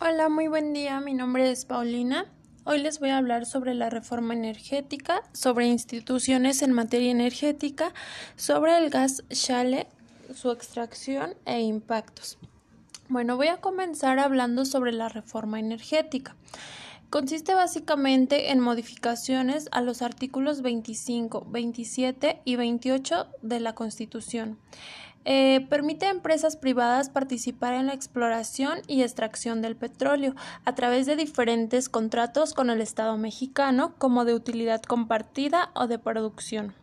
Hola, muy buen día. Mi nombre es Paulina. Hoy les voy a hablar sobre la reforma energética, sobre instituciones en materia energética, sobre el gas shale, su extracción e impactos. Bueno, voy a comenzar hablando sobre la reforma energética. Consiste básicamente en modificaciones a los artículos 25, 27 y 28 de la Constitución. Eh, permite a empresas privadas participar en la exploración y extracción del petróleo a través de diferentes contratos con el Estado mexicano, como de utilidad compartida o de producción.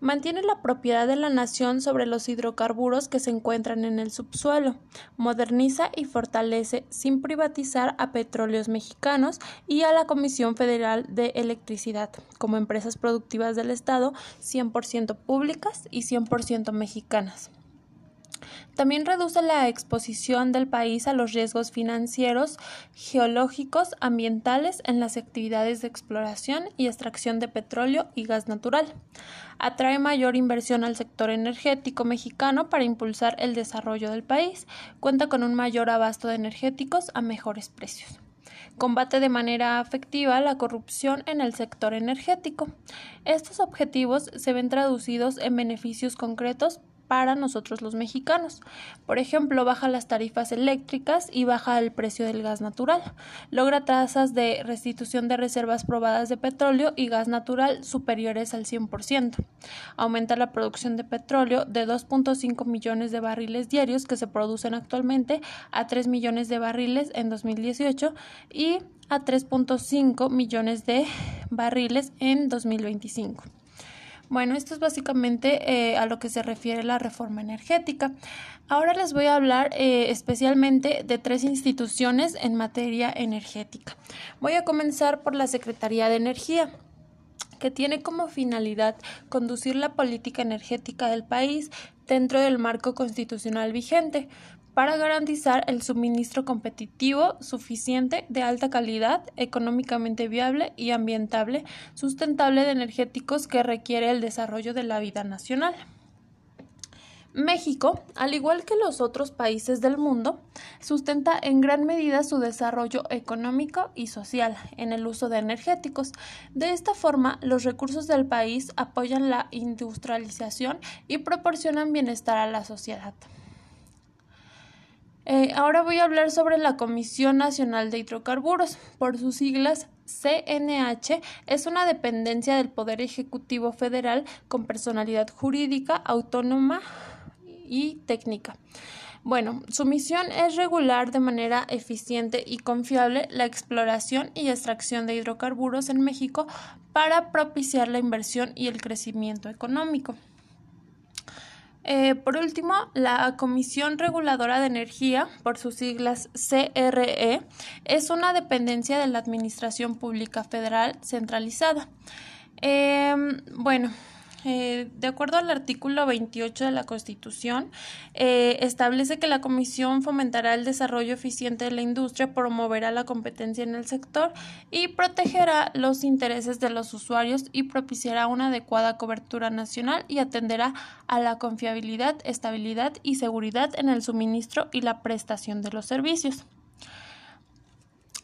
Mantiene la propiedad de la nación sobre los hidrocarburos que se encuentran en el subsuelo. Moderniza y fortalece, sin privatizar, a petróleos mexicanos y a la Comisión Federal de Electricidad, como empresas productivas del Estado 100% públicas y 100% mexicanas. También reduce la exposición del país a los riesgos financieros, geológicos, ambientales en las actividades de exploración y extracción de petróleo y gas natural. Atrae mayor inversión al sector energético mexicano para impulsar el desarrollo del país. Cuenta con un mayor abasto de energéticos a mejores precios combate de manera efectiva la corrupción en el sector energético. Estos objetivos se ven traducidos en beneficios concretos para nosotros los mexicanos. Por ejemplo, baja las tarifas eléctricas y baja el precio del gas natural. Logra tasas de restitución de reservas probadas de petróleo y gas natural superiores al 100%. Aumenta la producción de petróleo de 2.5 millones de barriles diarios que se producen actualmente a 3 millones de barriles en 2018 y a 3.5 millones de barriles en 2025. Bueno, esto es básicamente eh, a lo que se refiere la reforma energética. Ahora les voy a hablar eh, especialmente de tres instituciones en materia energética. Voy a comenzar por la Secretaría de Energía que tiene como finalidad conducir la política energética del país dentro del marco constitucional vigente, para garantizar el suministro competitivo suficiente de alta calidad, económicamente viable y ambientable, sustentable de energéticos que requiere el desarrollo de la vida nacional. México, al igual que los otros países del mundo, sustenta en gran medida su desarrollo económico y social en el uso de energéticos. De esta forma, los recursos del país apoyan la industrialización y proporcionan bienestar a la sociedad. Eh, ahora voy a hablar sobre la Comisión Nacional de Hidrocarburos, por sus siglas CNH, es una dependencia del Poder Ejecutivo Federal con personalidad jurídica, autónoma y técnica. Bueno, su misión es regular de manera eficiente y confiable la exploración y extracción de hidrocarburos en México para propiciar la inversión y el crecimiento económico. Eh, por último, la Comisión Reguladora de Energía, por sus siglas CRE, es una dependencia de la Administración Pública Federal centralizada. Em, bueno, eh, de acuerdo al artículo 28 de la Constitución, eh, establece que la Comisión fomentará el desarrollo eficiente de la industria, promoverá la competencia en el sector y protegerá los intereses de los usuarios y propiciará una adecuada cobertura nacional y atenderá a la confiabilidad, estabilidad y seguridad en el suministro y la prestación de los servicios.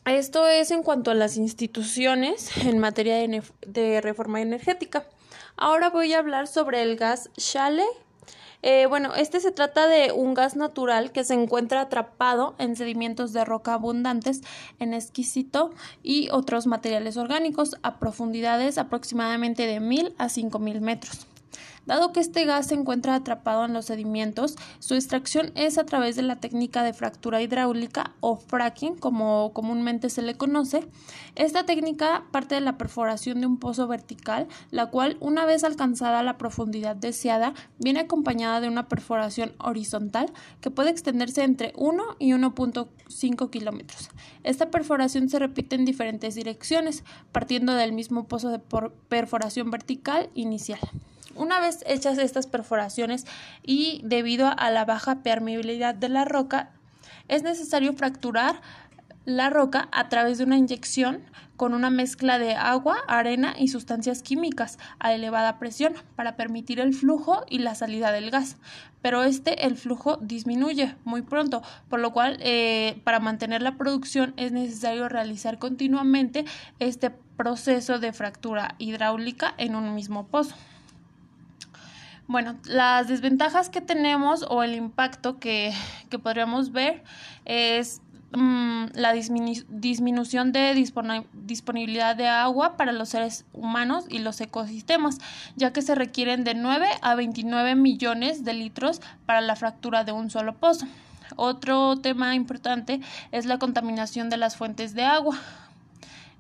Esto es en cuanto a las instituciones en materia de reforma energética. Ahora voy a hablar sobre el gas shale. Eh, bueno, este se trata de un gas natural que se encuentra atrapado en sedimentos de roca abundantes en esquisito y otros materiales orgánicos a profundidades aproximadamente de 1000 a 5000 metros. Dado que este gas se encuentra atrapado en los sedimentos, su extracción es a través de la técnica de fractura hidráulica o fracking, como comúnmente se le conoce. Esta técnica parte de la perforación de un pozo vertical, la cual, una vez alcanzada la profundidad deseada, viene acompañada de una perforación horizontal que puede extenderse entre 1 y 1.5 kilómetros. Esta perforación se repite en diferentes direcciones, partiendo del mismo pozo de perforación vertical inicial. Una vez hechas estas perforaciones y debido a la baja permeabilidad de la roca, es necesario fracturar la roca a través de una inyección con una mezcla de agua, arena y sustancias químicas a elevada presión para permitir el flujo y la salida del gas. Pero este el flujo disminuye muy pronto, por lo cual eh, para mantener la producción es necesario realizar continuamente este proceso de fractura hidráulica en un mismo pozo. Bueno, las desventajas que tenemos o el impacto que, que podríamos ver es Mm, la disminución de disponibilidad de agua para los seres humanos y los ecosistemas, ya que se requieren de 9 a 29 millones de litros para la fractura de un solo pozo. Otro tema importante es la contaminación de las fuentes de agua.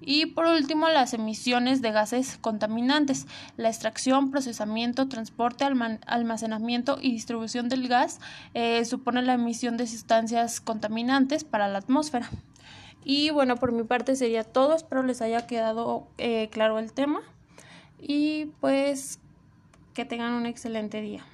Y por último, las emisiones de gases contaminantes. La extracción, procesamiento, transporte, almacenamiento y distribución del gas eh, supone la emisión de sustancias contaminantes para la atmósfera. Y bueno, por mi parte sería todo. Espero les haya quedado eh, claro el tema. Y pues que tengan un excelente día.